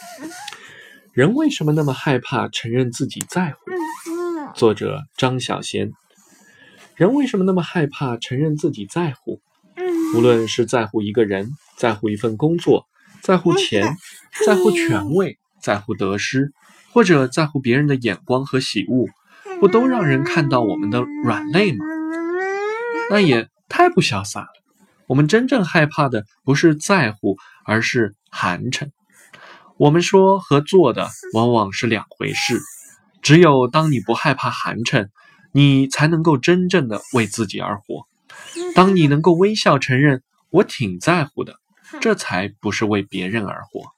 人为什么那么害怕承认自己在乎？作者张小娴。人为什么那么害怕承认自己在乎？无论是在乎一个人，在乎一份工作，在乎钱，在乎权位，在乎得失，或者在乎别人的眼光和喜恶，不都让人看到我们的软肋吗？那也太不潇洒了。我们真正害怕的不是在乎，而是寒碜。我们说和做的往往是两回事。只有当你不害怕寒碜，你才能够真正的为自己而活。当你能够微笑承认我挺在乎的，这才不是为别人而活。